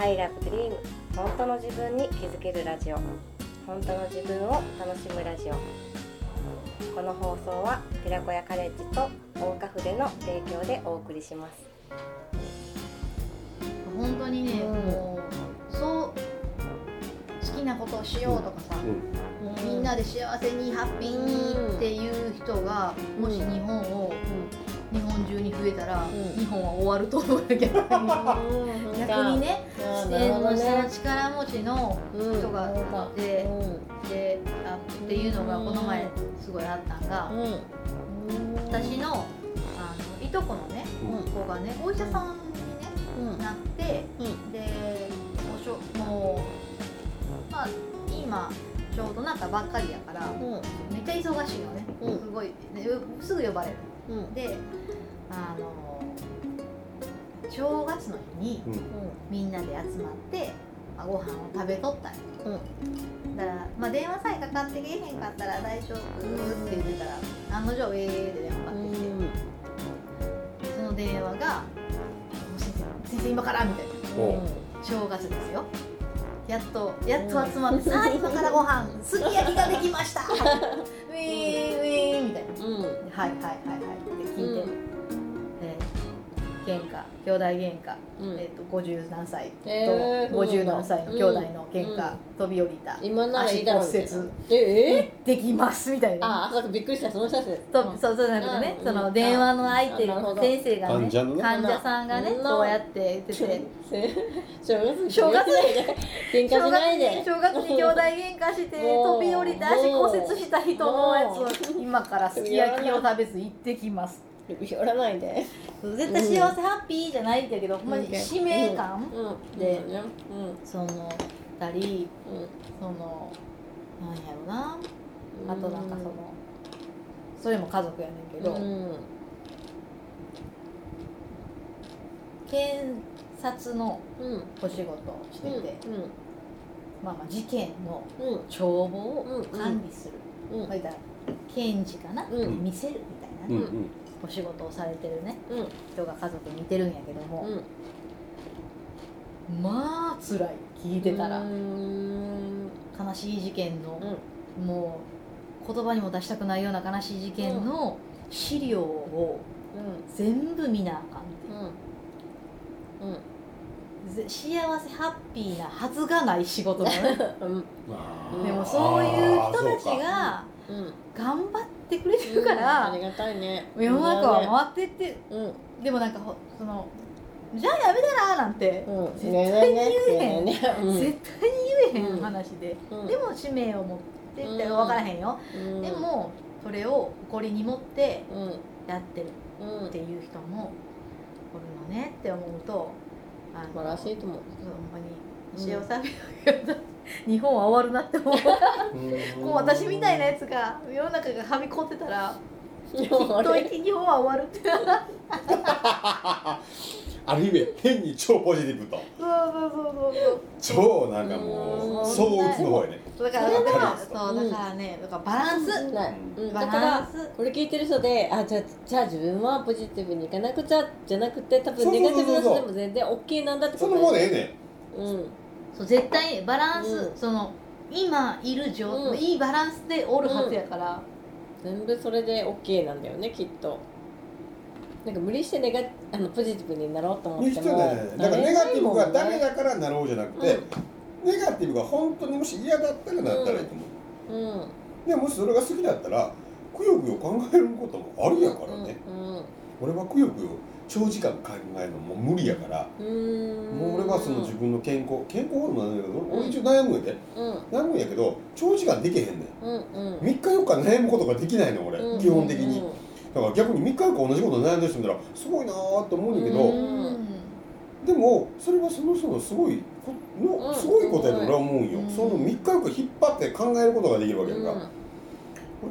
I love dream 本当の自分に気づけるラジオ。本当の自分を楽しむラジオ。この放送は寺子屋カレッジと大岡筆の提供でお送りします。本当にね、うん。もうそう好きなことをしようとかさ、みんなで幸せにハッピーにっていう人が、うん。もし日本を、日本中に増えたら、うん。日本は終わると思うよ逆に逆にね自然の下の力持ちの人がいて、であっていうのがこの前すごいあったんが、私のあのいとこのね、うん。子がねお医者さんに、ねなって、でおしょもうまあ今ちょうどなったばっかりやから、めっちゃ忙しいのね、うん。すごい、ね、すぐ呼ばれるであの正月の日にうん。みんなで集まって、まあ、ご飯を食べとったん。よだから、まあ、電話さえかかってけえへんかったら大丈夫って言ってたら案の定ええで電話かかってきて、その電話が「先生今から」みたいな。お正月ですよ。やっとやっと集まって「さあ今からご飯すき焼きができました」ウィーンウィーンみたいな「はいはいはい喧嘩兄弟喧嘩、えー、と50何歳とへー50何歳の兄弟の喧嘩、うん。飛び降りた今ならいいだろうできますみたいな。ああびっくりした。その人でとそうそうじゃなくてね、うん。その電話の相手あなるほど。先生がね患者のね。患者さんがねうん。そうやって言ってて。正月正月喧嘩しないで正月に兄弟喧嘩して飛び降りて足骨折した人のやつもを今からすき焼きを食べず行ってきます寄らないで。絶対幸せハッピーじゃないんだけど、ほんまに使命感、うん。でそのたりうん。そのなんやろな。あとなんかそのそれも家族やねんけど、うん。検察のうん。お仕事をしてて、まあまあ事件の帳簿を管理する、うん。まあ言ったら検事かな、うん。見せるみたいなお仕事をされてるねうん。人が家族にいてるんやけども、うん。まあ辛い聞いてたら、うん。悲しい事件の、もう言葉にも出したくないような悲しい事件の資料を全部見なあかんってう。ん。う幸せハッピーなはずがない仕事なのね。でもそういう人たちがうん。頑張ってくれてるから、ありがたいね。世の中は回ってって。うん。でもなんかほそのじゃあやめたらなんて、うん。絶対に言えへん、ねうん。絶対に言えへん話で、うん。でも使命を持ってってうん分からへんよ、うん。でもそれを誇りに持ってうんやってるうん。っていう人もおるのねって思うとあ素晴らしいと思う。そうほんまに日本は終わるなって思う。うん。もう私みたいなやつが世の中がはみこってたらきっと俺日本は終わるって。ある意味変に超ポジティブと。そうそうそうそう超なんかもうそう打つの方やね。そうだからだからそうだからねだからバランス。ない。うん。バランス。これ聞いてる人であじゃあじゃあ自分はポジティブにいかなくちゃじゃなくて多そうそうそう分ネガティブな人でも全然 OK なんだってことその方でええねうんそう絶対バランス、うん。その今いる状、うん。いいバランスでおるはずやから、全部それで OK なんだよねきっと。なんか無理してネガあのポジティブになろうと思にってもしてねだからネガティブがダメだだからなろうじゃなくて、ネガティブが本当にもし嫌だったらなったらいいと思う、うん。でもしそれが好きだったらくよくよ考えることもあるやからね、うん。俺はくよくよ長時間考えるのもう無理やから、うん。もう俺はその自分の健康健康ホルモンなんだけど、俺一応悩むんやでうん。悩むんやけど長時間できへんねん。うんうん。3日4日悩むことができないの俺、うん基本的に、だから逆に3日4日同じこと悩んでる人見たらすごいなーって思うんだけど、うん。でもそれはその人のすごいのすごいことやと俺は思うんよ、うん。その3日よく引っ張って考えることができるわけやんか、うん。俺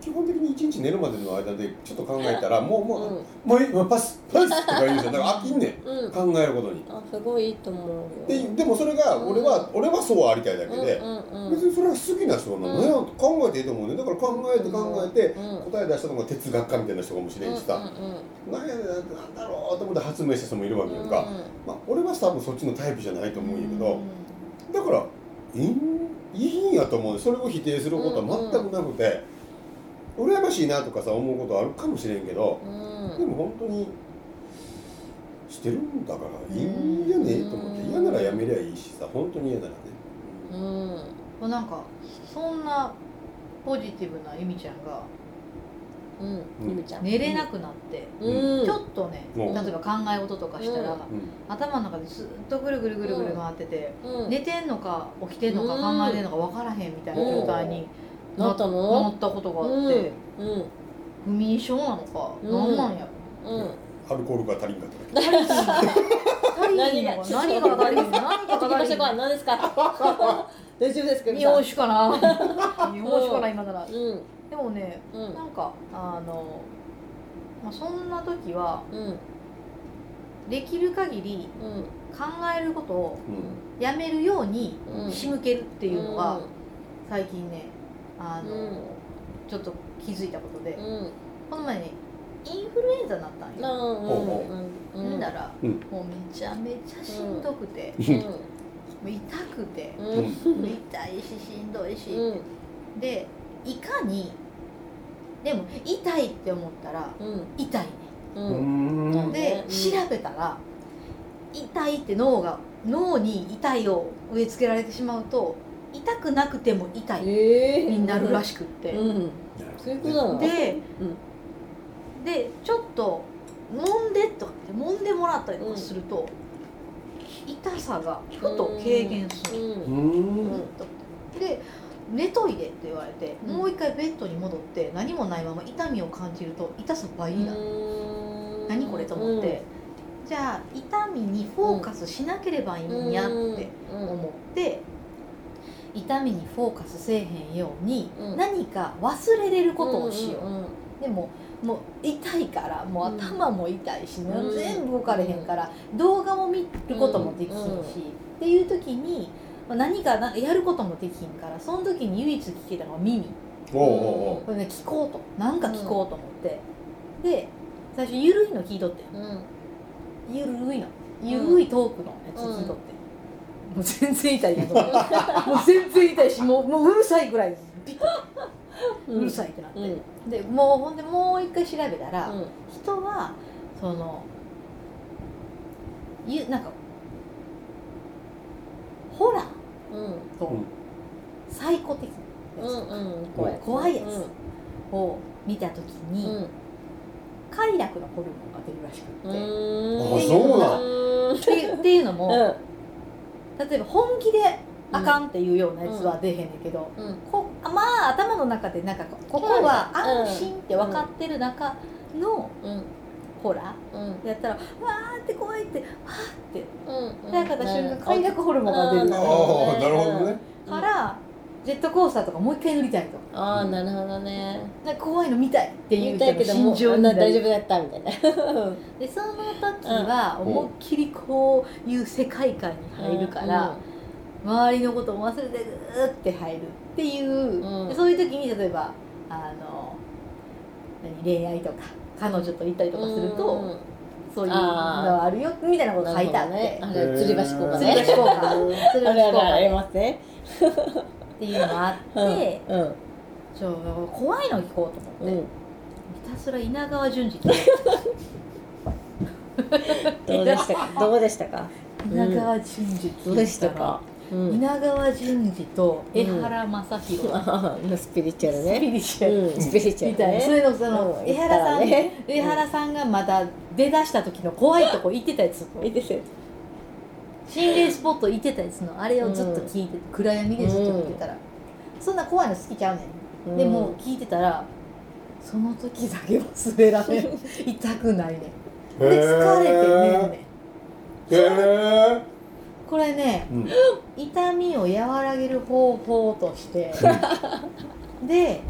基本的に1日寝るまでの間でちょっと考えたらもうもう、うん。もうパスパスとか言うんですよ。だから飽きんねん。うん。考えることに。あすごいいいと思うよ。ででもそれが俺は、俺はそうありたいだけで、うんうんうん。別にそれが好きな人なの、うん。ね考えていいと思うね。だから考えて考えて、うん答え出したのが哲学家みたいな人かもしれんしさ、うんうんなんやねんなんだろうと思って発明した人もいるわけやんか、まあ、俺は多分そっちのタイプじゃないと思うんやけど、だからいいんいいんやと思うそれを否定することは全くなくて、羨ましいなとかさ思うことあるかもしれんけどうん。でも本当にしてるんだからいいんじゃねえと思ってうん嫌ならやめりゃいいしさ本当に嫌ならね。うん。もうなんかそんなポジティブなゆみちゃんがうん。ちゃん。寝れなくなって、うん。ちょっとねう。ん例えば考え事とかしたら、うん。頭の中でずっとぐるぐるぐるぐる回ってて、うん。寝てんのか起きてんのかうん考えてんのか分からへんみたいな状態になったなのったことがあって、うん。不眠症なのか、うん。なんなんやろ。うん。アルコールが足りんかっただけ。何が？足りひん何が足りひん何ですか大丈夫ですか日本酒かな日本酒かな今ならうんでもねうんなんかあの、まあ、そんな時はうんできる限りうん考えることをうんやめるようにうん仕向けるっていうの？が最近ねあの、うん。ちょっと気づいたことでこの前ねインフルエンザになったんよ、うんうんうんほんだら、うん。もうめちゃめちゃしんどくて、痛くて、痛いししんどいし、うん。でいかにでも痛いって思ったらうん。痛いね。ううんんで、うん。調べたら痛いって脳が脳に痛いを植え付けられてしまうと痛くなくても痛いええになるらししくって、うん。そういうことなの？で、うん。でちょっと揉んでとかって揉んでもらったりとかすると、痛さがふと軽減する、うん。ううん。んで寝といでって言われて、うん。もう一回ベッドに戻って何もないまま痛みを感じると痛さ倍になる、何これと思って、じゃあ痛みにフォーカスしなければいいんやって思って、痛みにフォーカスせえへんように、うん。何か忘れれることをしよう、うんでももう痛いからもう頭も痛いし、うん。全部動かれへんから、動画も見ることもできひんし、うんっていう時にまあ何かなやることもできひんからその時に唯一聞けたのが耳。おうおうおう。これね聞こうと。なんか聞こうと思って、で最初ゆるいの聞いとってうん。ゆるいの。ゆるいトークのやつ聞いとって、もう全然痛いやんと思ってもう全然痛いしもうもううるさいぐらいピッうるさいってなって、うん。でもうほんでもう一回調べたら、うん。人はそのゆなんかホラーうんとうん。サイコ的なやうんうん。怖い怖いやつを見た時うん。に、快楽のホルモンが出るらしくて、ん。あそうなん。っていうっていうのも、うん例えば本気であかんっていうようなやつは出へんねんけど、うん。こまあ頭の中でなんかこここは安心って分かってる中のうん。ホラうん。ーやったらわーって怖いってわーって。うん。早かった瞬間快楽ホルモンが出るうんああなるほどね。からジェットコースターとかもう一回乗りたいと。ああなるほどね。なんか怖いの見たいっていう言いたいけどもう大丈夫だったみたいな。でその時はうん。思いっきりこういう世界観に入るから、周りのことも忘れてぐーって入るっていう、うん。でそういう時に例えばあの何恋愛とか彼女と行ったりとかすると、うん。そういうのあるよみたいなこと書いてあって、ね。あれ吊り橋効果吊りね。橋効果吊り橋効 あれあれ果ありますね っていうのがあって、うんうんちょ怖いの聞こうと思って、うん。ひたすら稲川淳二と。どうでしたか？どうでしたか？稲川淳二どうでしたか？うん。稲川淳二と江原正宏、ああスピリチュアルスピねリチュアル、うんスピリチュアみたいな、ルねそれのその、うん。江原さん、ね。江原さんがまだ出だした時の怖いとこ行ってたやつ、いいですよ心霊スポット行ってたやつの。あれをずっと聞いて、暗闇でずっと見てたら、そんな怖いの好きちゃうねん、でも聞いてたらその時だけ忘れられん。痛くないね。んで疲れて寝るねんへえこれねうん。痛みを和らげる方法としてで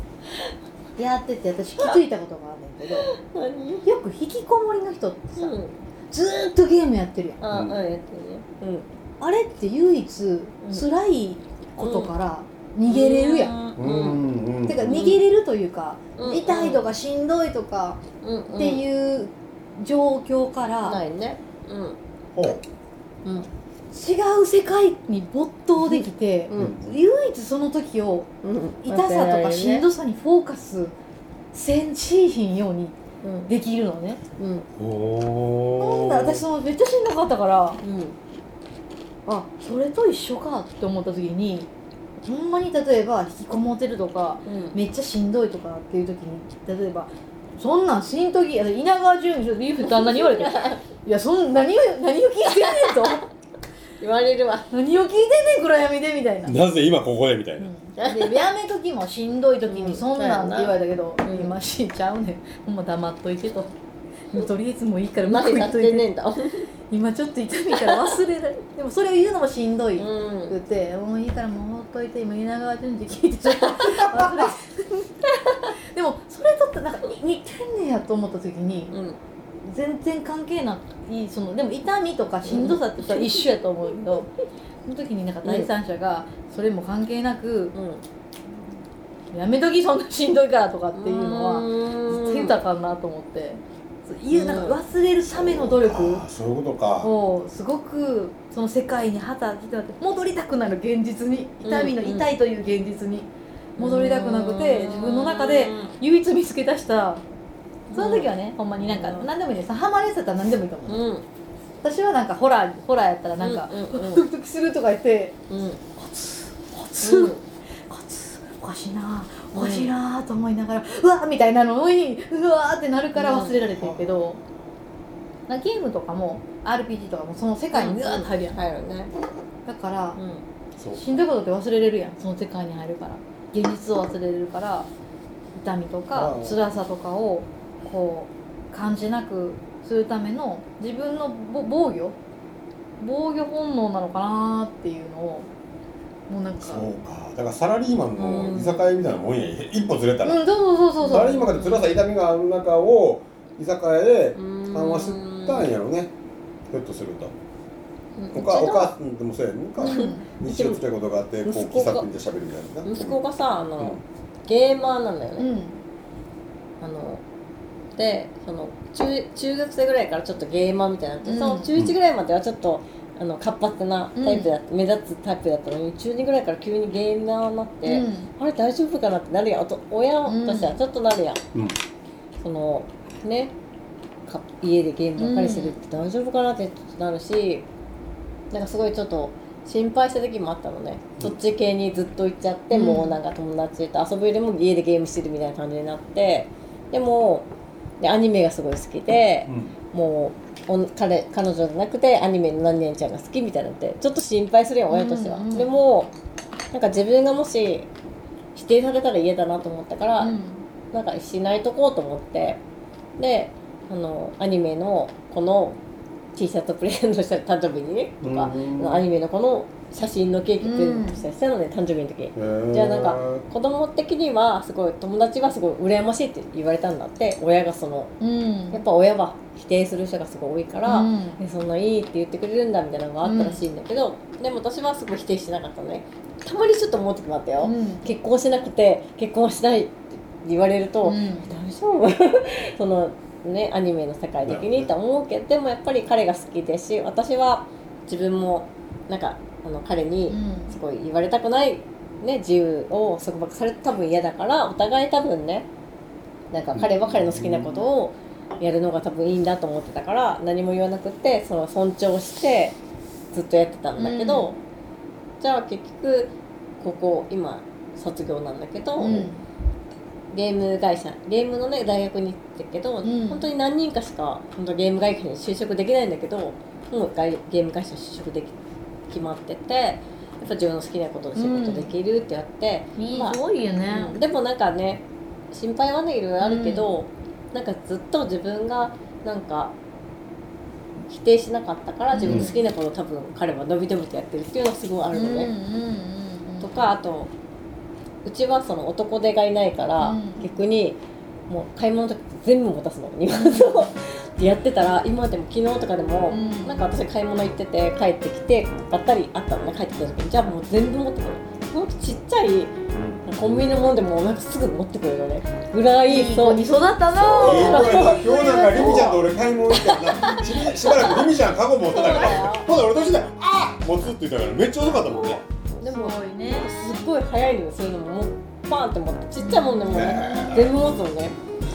やってて私気づいたことがあるんだけど何？よく引きこもりの人ってさ、うんずーっとゲームやってるやん。あうん。やってるね。あれって唯一辛いことから逃げれるやん、うん。うん。うん。てか逃げれるというか、うん。痛いとかしんどいとかうん。っていう状況から、ないね。うん。ほううん。違う世界に没頭できて、うん。唯一その時をうん。痛さとかしんどさにフォーカスせんしいひんようにうんできるのね、うん。おなんだ私そのめっちゃしんどかったから。うん。あそれと一緒かって思った時にほんまに例えば引きこもってるとかうん。めっちゃしんどいとかっていう時に例えばそんなんしんとき稲川淳二ビーフ旦那に言われて いやそん何を何を聞いてんねんと言われるわ。何を聞いてんねん暗闇でみたいな、なぜ今ここでみたいな、でやめときもしんどい時にうん。そんなんって言われたけど、うん今しちゃうねん。ほんま黙っといてと。とりあえずもういいから向こう行っといてんねんだ今ちょっと痛みから忘れられ でもそれを言うのもしんどい、うん。言ってもういいからもうほっといて今稲川淳二聞いてちょっと忘れて。でもそれとってなんか似てんねやと思った時にうん全然関係ないそのでも痛みとかしんどさって一緒やと思うけどその時になんか第三者がそれも関係なくうん。やめときそんなしんどいからとかっていうのはうん。絶対豊かんなと思って。そういうなんか忘れるための努力。ああそういうことか。をすごくその世界に旗当てて戻りたくなる現実に痛みのうんうん痛いという現実に戻りたくなくて自分の中で唯一見つけ出したその時はねほんまになんかうん。何でもいいです。ハマるやつだったら何でもいいと思う。うん。私はなんかホラーホラーやったらなんかうんうんうん。ドキドキするとか言ってうん。コツコツコツおかしいなおかしいなと思いながらうわーみたいなのにうわーってなるから忘れられてるけどなゲームとかも RPG とかもその世界にうわーって入るやん入るね。だからうん。そう。しんどいことって忘れれるやん。その世界に入るから。現実を忘れれるから痛みとか辛さとかをこう感じなくするための自分のぼ防御？防御本能なのかなっていうのをもうなんか。そうか。だからサラリーマンの居酒屋みたいなもんや。一歩ずれたら、うん、そうそうそうそうサラリーマンが辛さ痛みがある中を居酒屋で緩和したんやろね。ひょっとすると。おかお母さんでもそうやん。かうん。日常つけことがあってこう息子が喫茶店で喋るみたいな息子がさあの、うん。ゲーマーなんだよね、うん。あのでその中中学生ぐらいからちょっとゲーマーみたいになって、うん。その中1ぐらいまではちょっとあの活発なタイプだって、目立つタイプだったのに中2ぐらいから急にゲーマーになって、うん。あれ大丈夫かなってなるやん。おと親としてはちょっとなるやん、うん。そのねか家でゲームばっかりしてるって大丈夫かなってちょっとなるしなんかすごいちょっと心配した時もあったのね、そっち系にずっと行っちゃって、うん。もうなんか友達と遊ぶよりも家でゲームしてるみたいな感じになってでもでアニメがすごい好きで、もうお彼彼女じゃなくてアニメの何々ちゃんが好きみたいになってちょっと心配するよ親としては、うんうんでもなんか自分がもし否定されたら嫌だなと思ったから、うん。なんかしないとこうと思ってであのアニメのこの T シャツプレゼントした誕生日にねとか、うんアニメのこの写真のケーキプレゼントしたのね、誕生日の時うんじゃあなんか子供的にはすごい友達はすごい羨ましいって言われたんだって親がそのうん。やっぱ親は否定する人がすごい多いから、うん。えそんないいって言ってくれるんだみたいなのがあったらしいんだけど、でも私はすごい否定してなかったのね。たまにちょっと思ってきまったよ、うん。結婚しなくて結婚しないって言われると、うん。大丈夫？そのねアニメの世界的にと思うけどでもやっぱり彼が好きですし私は自分もなんかあの彼にうん。すごい言われたくない、ね、自由を束縛されて多分嫌だからお互い多分ねなんか彼は彼の好きなことをやるのが多分いいんだと思ってたから何も言わなくてその尊重してずっとやってたんだけど、じゃあ結局ここ今卒業なんだけど、うん。ゲーム会社ゲームのね大学に行ってるけど、うん。本当に何人かしか本当ゲーム会社に就職できないんだけどもう外ゲーム会社就職でき決まっててやっぱ自分の好きなことで仕事できるってやって、いいまあすごいよね。うん。でもなんかね心配はねいろいろあるけど、なんかずっと自分がなんか否定しなかったから自分の好きなことを多分彼は伸び伸びとやってるっていうのはすごいあるのね、とかあとうちはその男手がいないから、うん。逆にもう買い物とか全部持たすの。荷物をでやってたら今でも昨日とかでも、うん。なんか私買い物行ってて帰ってきてばったりあったのね帰ってきた時に。じゃあもう全部持ってくるほんとちっちゃいコンビニのものでもなんかすぐ持ってくるのね。ぐらいいい子に育ったな。今日なんかリミちゃんと俺買い物行ったらなししばらくリミちゃんカゴ持ってたからほな俺途中で「あっ!」持つって言ったからめっちゃ遅かったもんねすでもごいねすっごい早いのよそう。いう。のもパーンって持ってちっちゃいもんでもね全部持つのね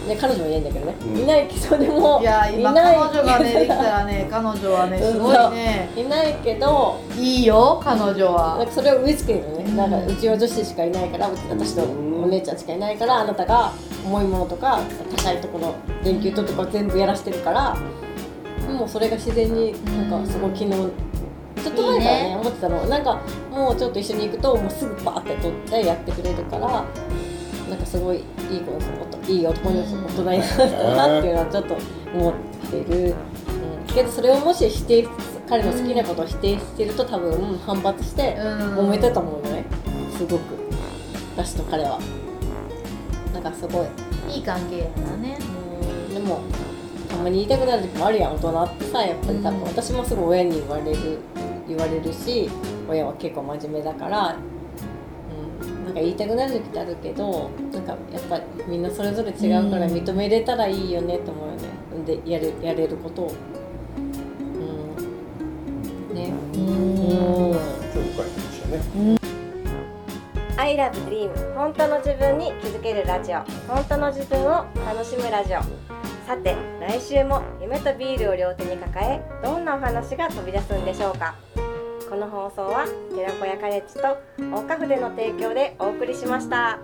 ね彼女はいないんだけどね、うん。いないけどでもいや今いない。彼女がねできたらね 彼女はねすごいね。いないけどいいよ彼女なんはかそれを植え付けるのね、うん。なんかうちは女子しかいないからうち私とお姉ちゃんしかいないからあなたが重いものとか高いところ電球とか全部やらしてるからもうそれが自然になんかすごい昨日ちょっと前からねいいね思ってたの。なんかもうちょっと一緒に行くともうすぐバーって取ってやってくれるからなんかすごいいい子ですいい男のうん大人になったなっていうのはちょっと思ってる、うん、けどそれをもし否定彼の好きなことを否定してると多分反発してうん。揉めてたもんね。すごく。私と彼は。なんかすごいいい関係やなね。うん。でもたまに言いたくなる時もあるやん。大人ってさやっぱり多分、うん私もすごい親に言われる言われるし親は結構真面目だから、か言いたくなる時ってあるけどなんかやっぱりみんなそれぞれ違うからうん認めれたらいいよねって思うよね。でやれやれることを。うん。ね。うん。うん。今日深い話やね I love dream 本当の自分に気づけるラジオ。本当の自分を楽しむラジオ。さて来週も夢とビールを両手に抱えどんなお話が飛び出すんでしょうか？この放送は寺子屋カレッジと大花筆の提供でお送りしました。